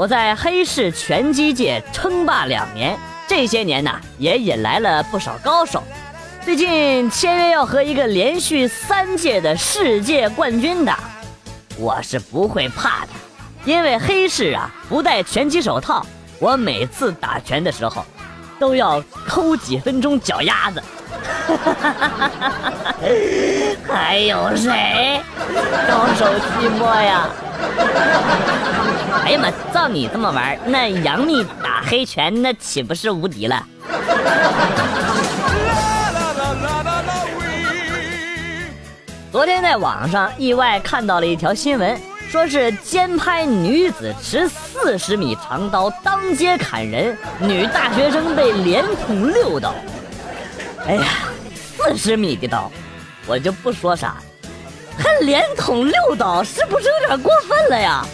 我在黑市拳击界称霸两年，这些年呢也引来了不少高手。最近签约要和一个连续三届的世界冠军打，我是不会怕的，因为黑市啊不戴拳击手套，我每次打拳的时候都要抠几分钟脚丫子。还有谁 高手寂寞呀？哎呀妈！照你这么玩，那杨幂打黑拳那岂不是无敌了？昨天在网上意外看到了一条新闻，说是监拍女子持四十米长刀当街砍人，女大学生被连捅六刀。哎呀，四十米的刀，我就不说啥，还连捅六刀，是不是有点过分了呀？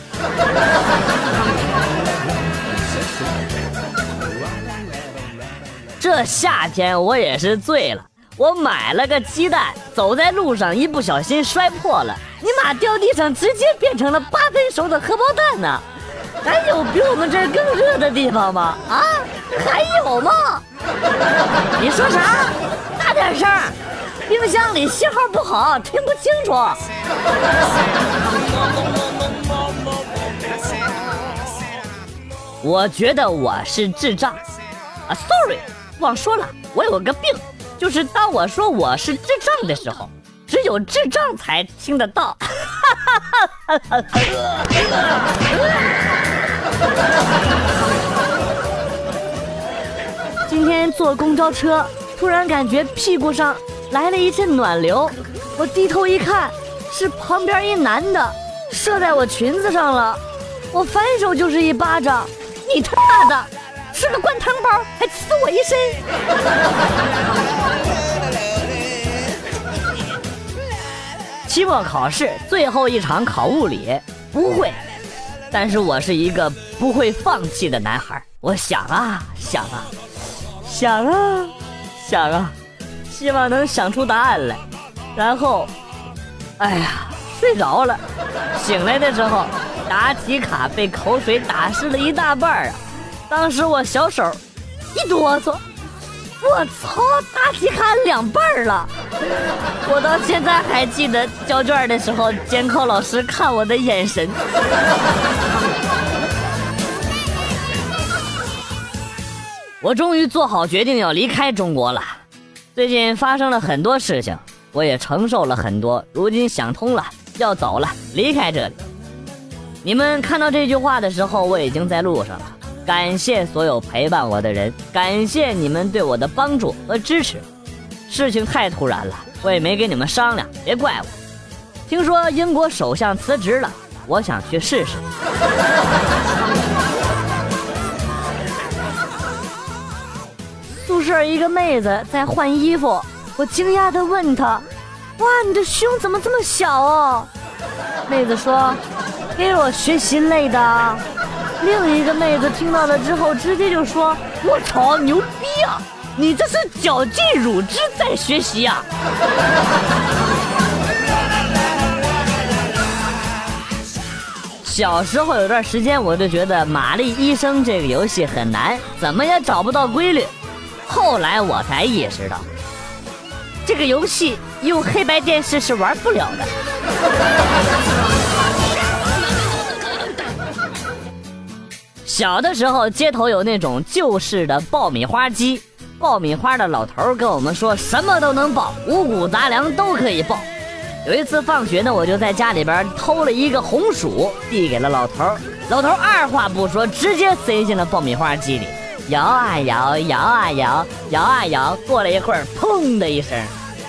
这夏天我也是醉了，我买了个鸡蛋，走在路上一不小心摔破了，你妈掉地上直接变成了八分熟的荷包蛋呢！还有比我们这儿更热的地方吗？啊，还有吗？你说啥？大点声，冰箱里信号不好，听不清楚。我觉得我是智障啊，sorry，忘说了，我有个病，就是当我说我是智障的时候，只有智障才听得到。今天坐公交车，突然感觉屁股上来了一阵暖流，我低头一看，是旁边一男的射在我裙子上了，我反手就是一巴掌。你他妈的吃个灌汤包，还呲我一身！期末考试最后一场考物理，不会，但是我是一个不会放弃的男孩。我想啊想啊想啊想啊，希望能想出答案来，然后，哎呀，睡着了，醒来的时候。答题卡被口水打湿了一大半啊！当时我小手一哆嗦，我操，答题卡两半了！我到现在还记得交卷的时候，监考老师看我的眼神。我终于做好决定要离开中国了。最近发生了很多事情，我也承受了很多，如今想通了，要走了，离开这里。你们看到这句话的时候，我已经在路上了。感谢所有陪伴我的人，感谢你们对我的帮助和支持。事情太突然了，我也没跟你们商量，别怪我。听说英国首相辞职了，我想去试试。宿舍一个妹子在换衣服，我惊讶地问她：“哇，你的胸怎么这么小哦？”妹子说。给我学习累的，另一个妹子听到了之后，直接就说：“我操，牛逼啊！你这是绞尽乳汁在学习呀！” 小时候有段时间，我就觉得《玛丽医生》这个游戏很难，怎么也找不到规律。后来我才意识到，这个游戏用黑白电视是玩不了的。小的时候，街头有那种旧式的爆米花机，爆米花的老头跟我们说，什么都能爆，五谷杂粮都可以爆。有一次放学呢，我就在家里边偷了一个红薯，递给了老头老头二话不说，直接塞进了爆米花机里，摇啊摇，摇啊摇，摇啊摇。过了一会儿，砰的一声，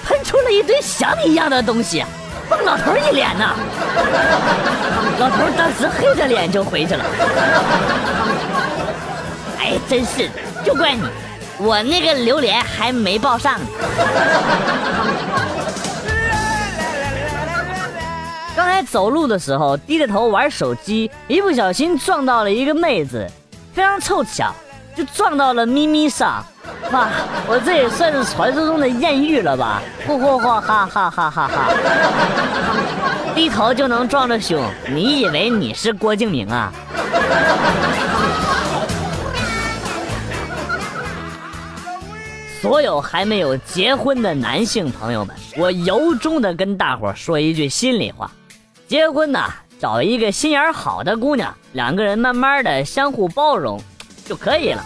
喷出了一堆翔一样的东西。崩老头一脸呐！老头当时黑着脸就回去了。哎，真是的，就怪你，我那个榴莲还没抱上呢。刚才走路的时候低着头玩手机，一不小心撞到了一个妹子，非常凑巧，就撞到了咪咪上。哇，我这也算是传说中的艳遇了吧？嚯嚯嚯，哈哈哈哈哈！低头就能撞着胸，你以为你是郭敬明啊？所有还没有结婚的男性朋友们，我由衷的跟大伙说一句心里话：结婚呐，找一个心眼好的姑娘，两个人慢慢的相互包容就可以了。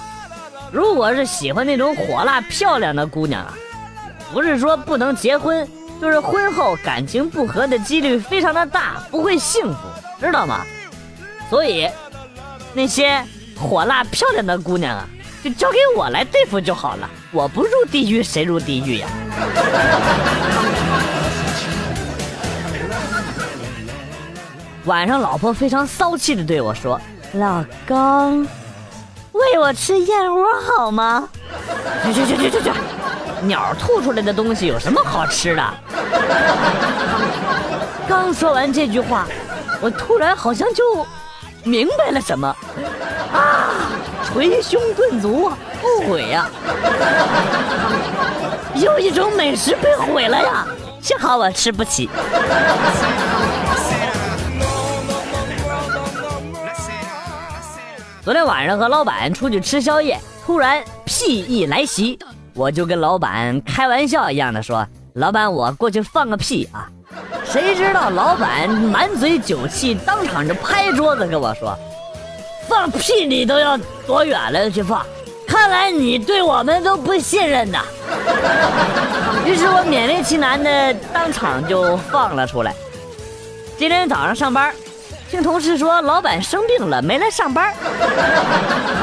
如果是喜欢那种火辣漂亮的姑娘啊，不是说不能结婚，就是婚后感情不和的几率非常的大，不会幸福，知道吗？所以，那些火辣漂亮的姑娘啊。就交给我来对付就好了，我不入地狱谁入地狱呀？晚上，老婆非常骚气的对我说：“老公，喂我吃燕窝好吗？”去去去去去去！鸟吐出来的东西有什么好吃的？刚说完这句话，我突然好像就明白了什么啊！捶胸顿足，后悔呀！有一种美食被毁了呀，幸好我吃不起。昨天晚上和老板出去吃宵夜，突然屁意来袭，我就跟老板开玩笑一样的说：“老板，我过去放个屁啊！”谁知道老板满嘴酒气，当场就拍桌子跟我说。放屁你都要多远了去放？看来你对我们都不信任呐。于是我勉为其难的当场就放了出来。今天早上上班，听同事说老板生病了没来上班，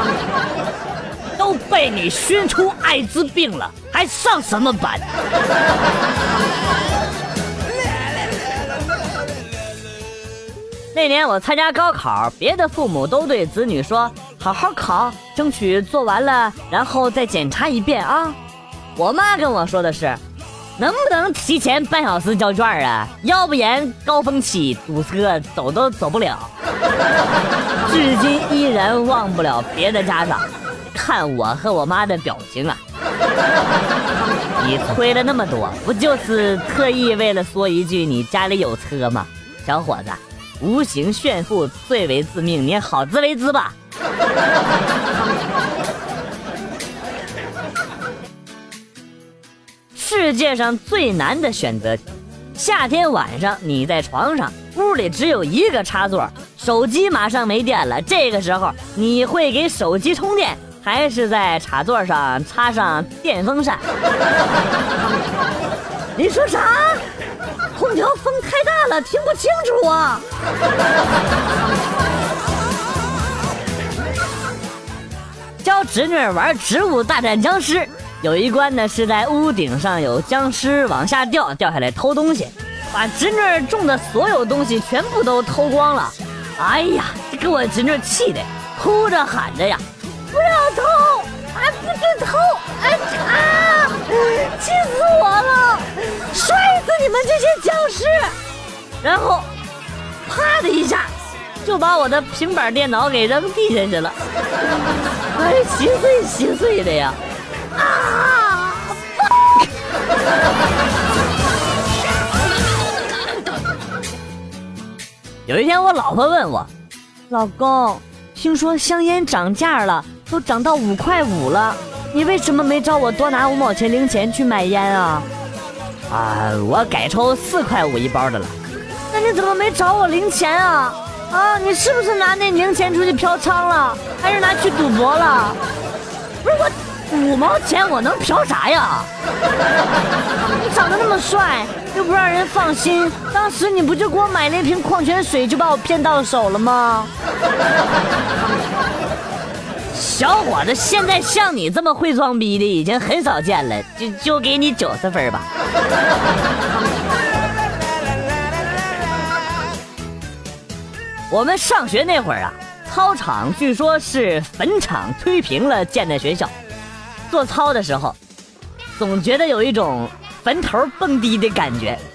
都被你熏出艾滋病了，还上什么班？那年我参加高考，别的父母都对子女说：“好好考，争取做完了，然后再检查一遍啊。”我妈跟我说的是：“能不能提前半小时交卷啊？要不然高峰期堵车，走都走不了。”至今依然忘不了别的家长看我和我妈的表情啊！你催了那么多，不就是特意为了说一句你家里有车吗，小伙子？无形炫富最为致命，你好自为之吧。世界上最难的选择题：夏天晚上你在床上，屋里只有一个插座，手机马上没电了。这个时候，你会给手机充电，还是在插座上插上电风扇？你说啥？空调风太大了，听不清楚啊！教侄女玩《植物大战僵尸》，有一关呢是在屋顶上有僵尸往下掉，掉下来偷东西，把侄女种的所有东西全部都偷光了。哎呀，给我侄女气的，哭着喊着呀：“不要偷，还不准偷！”哎啊，气死我了！摔死你们这些僵尸！然后，啪的一下，就把我的平板电脑给扔地下去了。哎，稀碎稀碎的呀！啊！有一天，我老婆问我：“老公，听说香烟涨价了，都涨到五块五了，你为什么没找我多拿五毛钱零钱去买烟啊？”啊，我改抽四块五一包的了。那你怎么没找我零钱啊？啊，你是不是拿那零钱出去嫖娼了，还是拿去赌博了？不是我五毛钱我能嫖啥呀？你长得那么帅，又不让人放心，当时你不就给我买了一瓶矿泉水，就把我骗到手了吗？小伙子，现在像你这么会装逼的已经很少见了，就就给你九十分吧。我们上学那会儿啊，操场据说是坟场推平了建的学校，做操的时候，总觉得有一种坟头蹦迪的感觉。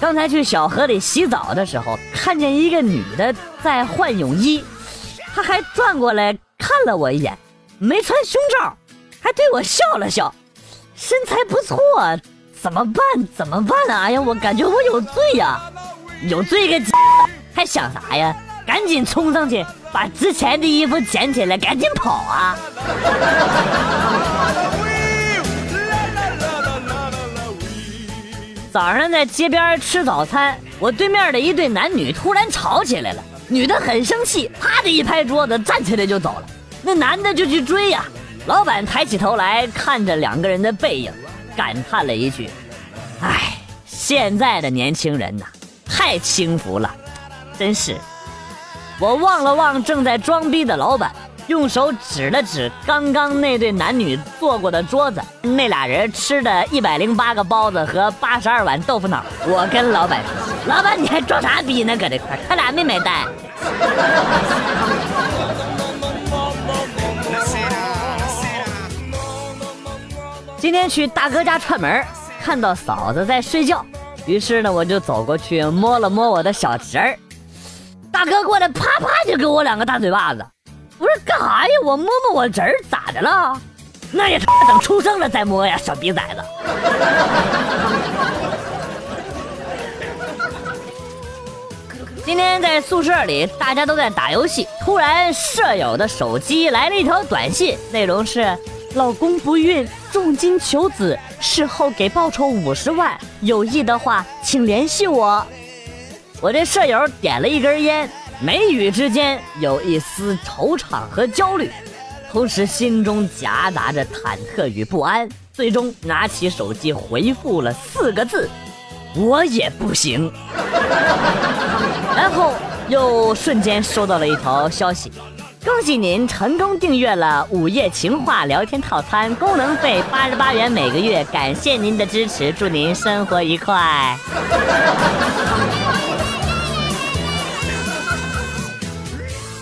刚才去小河里洗澡的时候，看见一个女的在换泳衣，她还转过来看了我一眼，没穿胸罩，还对我笑了笑，身材不错，怎么办？怎么办啊？哎呀，我感觉我有罪呀！有罪个鸡，还想啥呀？赶紧冲上去，把值钱的衣服捡起来，赶紧跑啊！早上在街边吃早餐，我对面的一对男女突然吵起来了，女的很生气，啪的一拍桌子，站起来就走了。那男的就去追呀。老板抬起头来看着两个人的背影，感叹了一句：“哎，现在的年轻人呐，太轻浮了，真是。”我望了望正在装逼的老板。用手指了指刚刚那对男女坐过的桌子，那俩人吃的一百零八个包子和八十二碗豆腐脑。我跟老板说：“老板，你还装啥逼呢？搁这块，他俩没买单。” 今天去大哥家串门，看到嫂子在睡觉，于是呢，我就走过去摸了摸我的小侄儿。大哥过来，啪啪就给我两个大嘴巴子。我说干啥呀？我摸摸我侄儿咋的了？那也他妈等出生了再摸呀，小逼崽子！今天在宿舍里，大家都在打游戏，突然舍友的手机来了一条短信，内容是：老公不孕，重金求子，事后给报酬五十万，有意的话请联系我。我这舍友点了一根烟。眉宇之间有一丝惆怅和焦虑，同时心中夹杂着忐忑与不安。最终拿起手机回复了四个字：“我也不行。”然后又瞬间收到了一条消息：“恭喜您成功订阅了午夜情话聊天套餐，功能费八十八元每个月，感谢您的支持，祝您生活愉快。”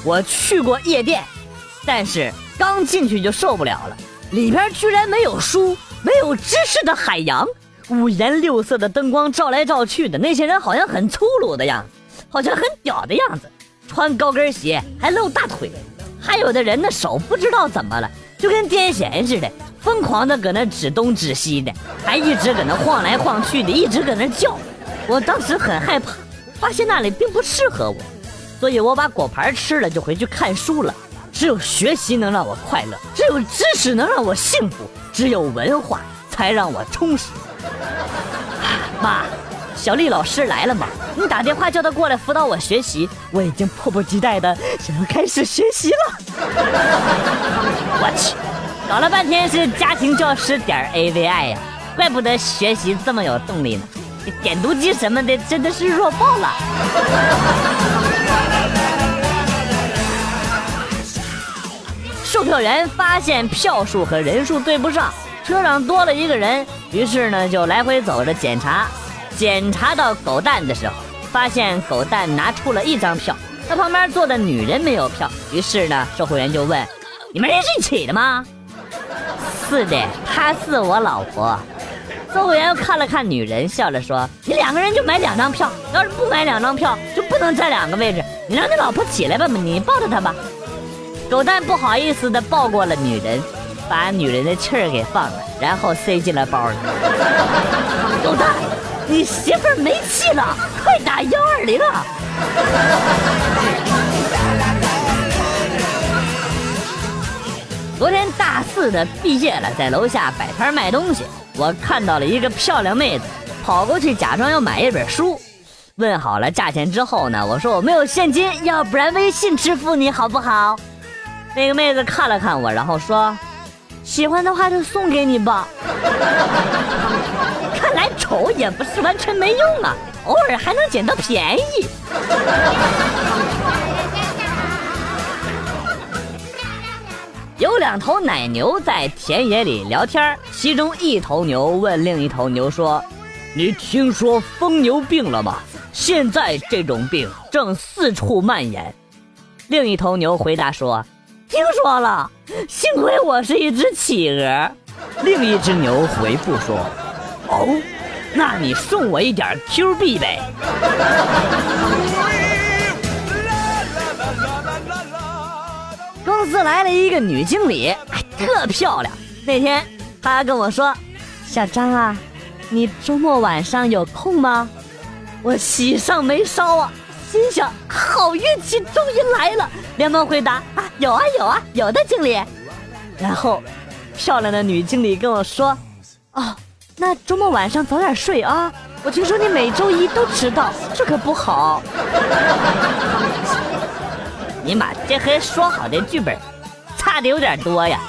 我去过夜店，但是刚进去就受不了了。里边居然没有书，没有知识的海洋，五颜六色的灯光照来照去的，那些人好像很粗鲁的样子，好像很屌的样子，穿高跟鞋还露大腿，还有的人的手不知道怎么了，就跟癫痫似的，疯狂的搁那指东指西的，还一直搁那晃来晃去的，一直搁那叫。我当时很害怕，发现那里并不适合我。所以我把果盘吃了，就回去看书了。只有学习能让我快乐，只有知识能让我幸福，只有文化才让我充实。妈，小丽老师来了吗？你打电话叫她过来辅导我学习，我已经迫不及待的想要开始学习了。我去，搞了半天是家庭教师点 A V I 呀，怪不得学习这么有动力呢。点读机什么的真的是弱爆了。票员发现票数和人数对不上，车上多了一个人，于是呢就来回走着检查。检查到狗蛋的时候，发现狗蛋拿出了一张票，他旁边坐的女人没有票，于是呢售货员就问：“你们是一起的吗？”“是的，她是我老婆。”售货员又看了看女人，笑着说：“你两个人就买两张票，要是不买两张票就不能占两个位置。你让你老婆起来吧，你抱着她吧。”狗蛋不好意思的抱过了女人，把女人的气儿给放了，然后塞进了包里。狗蛋，你媳妇儿没气了，快打幺二零啊！昨天大四的毕业了，在楼下摆摊卖东西，我看到了一个漂亮妹子，跑过去假装要买一本书，问好了价钱之后呢，我说我没有现金，要不然微信支付你好不好？那个妹子看了看我，然后说：“喜欢的话就送给你吧。”看来丑也不是完全没用啊，偶尔还能捡到便宜。有两头奶牛在田野里聊天，其中一头牛问另一头牛说：“你听说疯牛病了吗？现在这种病正四处蔓延。”另一头牛回答说。听说了，幸亏我是一只企鹅。另一只牛回复说：“哦，那你送我一点 Q 币呗。”公司来了一个女经理，特漂亮。那天她跟我说：“小张啊，你周末晚上有空吗？我喜上眉梢啊，心想好运气终于来了，连忙回答啊，有啊有啊有的经理。然后，漂亮的女经理跟我说，哦，那周末晚上早点睡啊，我听说你每周一都迟到，这可不好。你妈，这和说好的剧本差的有点多呀。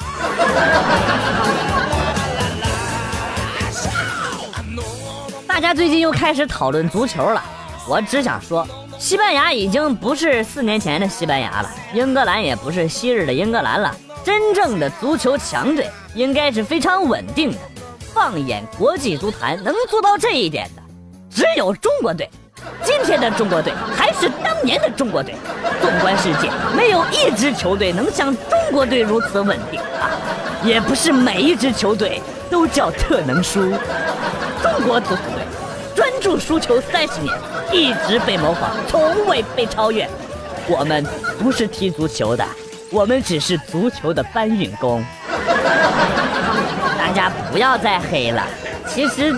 大家最近又开始讨论足球了，我只想说，西班牙已经不是四年前的西班牙了，英格兰也不是昔日的英格兰了。真正的足球强队应该是非常稳定的。放眼国际足坛，能做到这一点的，只有中国队。今天的中国队还是当年的中国队。纵观世界，没有一支球队能像中国队如此稳定啊！也不是每一支球队都叫特能输。中国足输球三十年，一直被模仿，从未被超越。我们不是踢足球的，我们只是足球的搬运工。大家不要再黑了，其实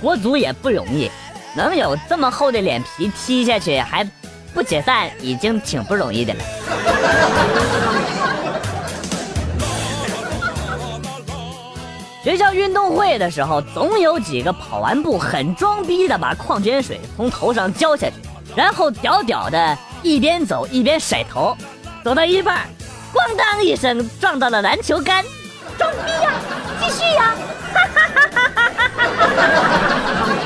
国足也不容易。能有这么厚的脸皮踢下去还不解散，已经挺不容易的了。学校运动会的时候，总有几个跑完步很装逼的，把矿泉水从头上浇下去，然后屌屌的一边走一边甩头，走到一半，咣当一声撞到了篮球杆，装逼呀，继续呀，哈哈哈哈哈哈！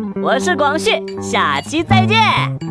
我是广旭，下期再见。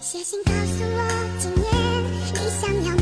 写信告诉我，今年你想要